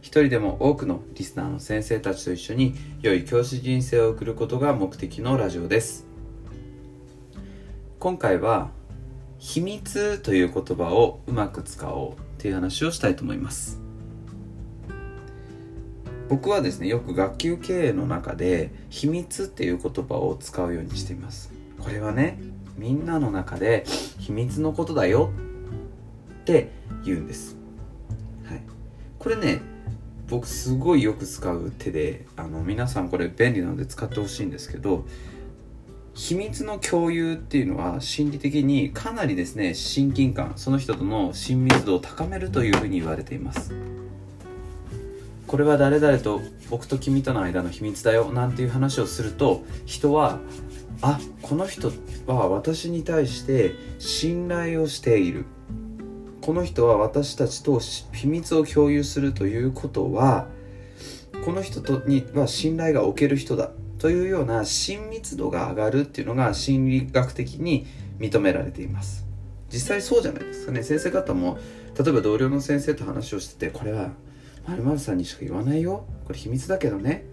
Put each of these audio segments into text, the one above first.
一人でも多くのリスナーの先生たちと一緒に良い教師人生を送ることが目的のラジオです。今回は秘密という言葉をうまく使おうという話をしたいと思います。僕はですねよく学級経営の中で秘密っていう言葉を使うようにしています。これはねみんなの中で秘密のことだよって言うんです、はい、これね僕すごいよく使う手であの皆さんこれ便利なので使ってほしいんですけど秘密の共有っていうのは心理的にかなりですね親近感その人との親密度を高めるというふうに言われています。これは誰々と僕と君との間の秘密だよなんていう話をすると人はあこの人は私に対して信頼をしている。この人は私たちと秘密を共有するということはこの人とには信頼がおける人だというような親密度が上がるっていうのが心理学的に認められています。実際そうじゃないですかね。先生方も例えば同僚の先生と話をしててこれは〇〇さんにしか言わないよ。これ秘密だけどね。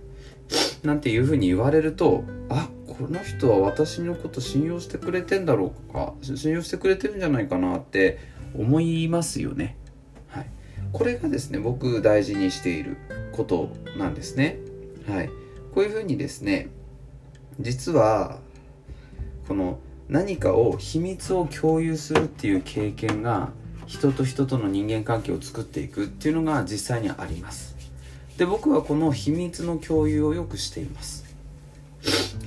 なんていうふうに言われるとあこの人は私のこと信用してくれてんだろうか。信用してくれてるんじゃないかなって思いますよね。はい、これがですね僕大事にしていることなんですね。はい、こういうふうにですね実はこの何かを秘密を共有するっていう経験が人と人との人間関係を作っていくっていうのが実際にありますで僕はこの秘密の共有をよくしています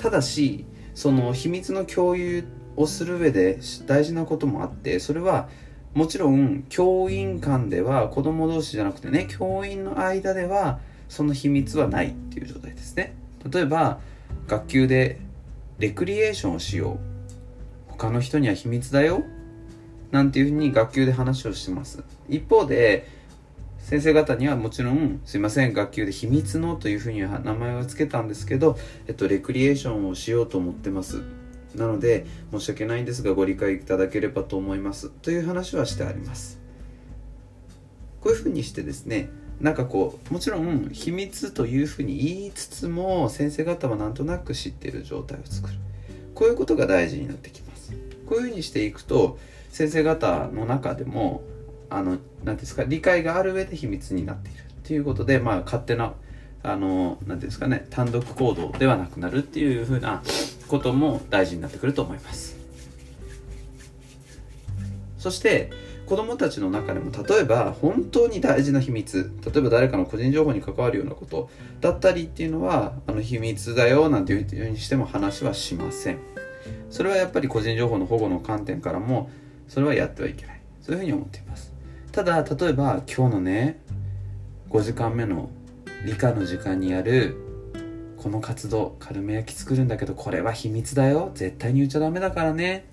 ただしその秘密の共有をする上で大事なこともあってそれはもちろん教員間では子供同士じゃなくてね教員の間ではその秘密はないっていう状態ですね。例えば学級でレクリエーションをしよう。他の人には秘密だよ。なんていうふうに学級で話をしてます。一方で先生方にはもちろんすいません学級で秘密のというふうには名前を付けたんですけど、えっと、レクリエーションをしようと思ってます。なので申し訳ないんですがご理解いただければと思います。という話はしてあります。こういうふうにしてですねなんかこうもちろん秘密というふうに言いつつも先生方はなんとなく知っている状態を作る。こういうことが大事になってきます。こういうふうにしていくと先生方の中でもあの何ですか理解がある上で秘密になっている。ということでまあ勝手なあの何ですかね単独行動ではなくなるっていうふうなことも大事になってくると思います。そして子供たちの中でも例えば本当に大事な秘密例えば誰かの個人情報に関わるようなことだったりっていうのはあの秘密だよなんていうふうにしても話はしません。それはやっぱり個人情報の保護の観点からもそれはやってはいけない。そういうふうに思っています。ただ例えば今日のね5時間目の理科の時間にやるこの活動カルメ焼き作るんだけどこれは秘密だよ。絶対に言っちゃダメだからね。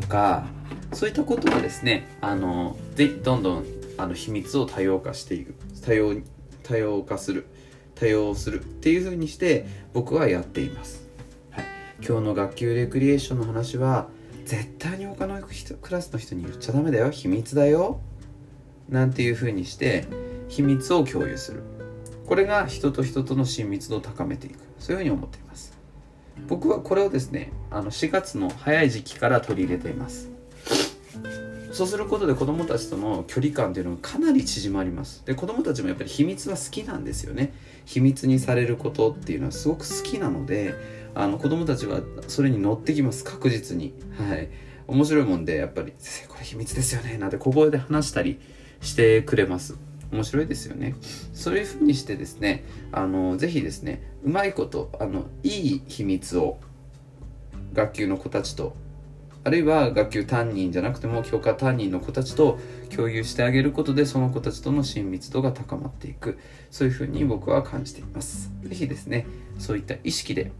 とかそういったことはですねあのぜひどんどんあの秘密を多様化していく。多様多様化する。多様する。っていう風にして僕はやっています、はい、今日の学級レクリエーションの話は絶対に他のクラスの人に言っちゃダメだよ。秘密だよ。なんていう風にして秘密を共有する。これが人と人との親密度を高めていく。そういうふうに思っています。僕はこれをですねあの4月の早い時期から取り入れています。そうすることで子どもたちとの距離感というのがかなり縮まります。で子どもたちもやっぱり秘密は好きなんですよね。秘密にされることっていうのはすごく好きなのであの子どもたちはそれに乗ってきます。確実に。はい。面白いもんでやっぱり「先生これ秘密ですよね」なんて小声で話したりしてくれます。面白いですよね。そういうふうにしてですねあのぜひですねうまいことあのいい秘密を学級の子たちとあるいは学級担任じゃなくても教科担任の子たちと共有してあげることでその子たちとの親密度が高まっていく。そういうふうに僕は感じています。是非ですねそういった意識で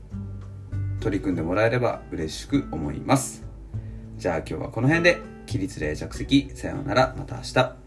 取り組んでもらえれば嬉しく思います。じゃあ今日はこの辺で起立例着席。さようなら。また明日。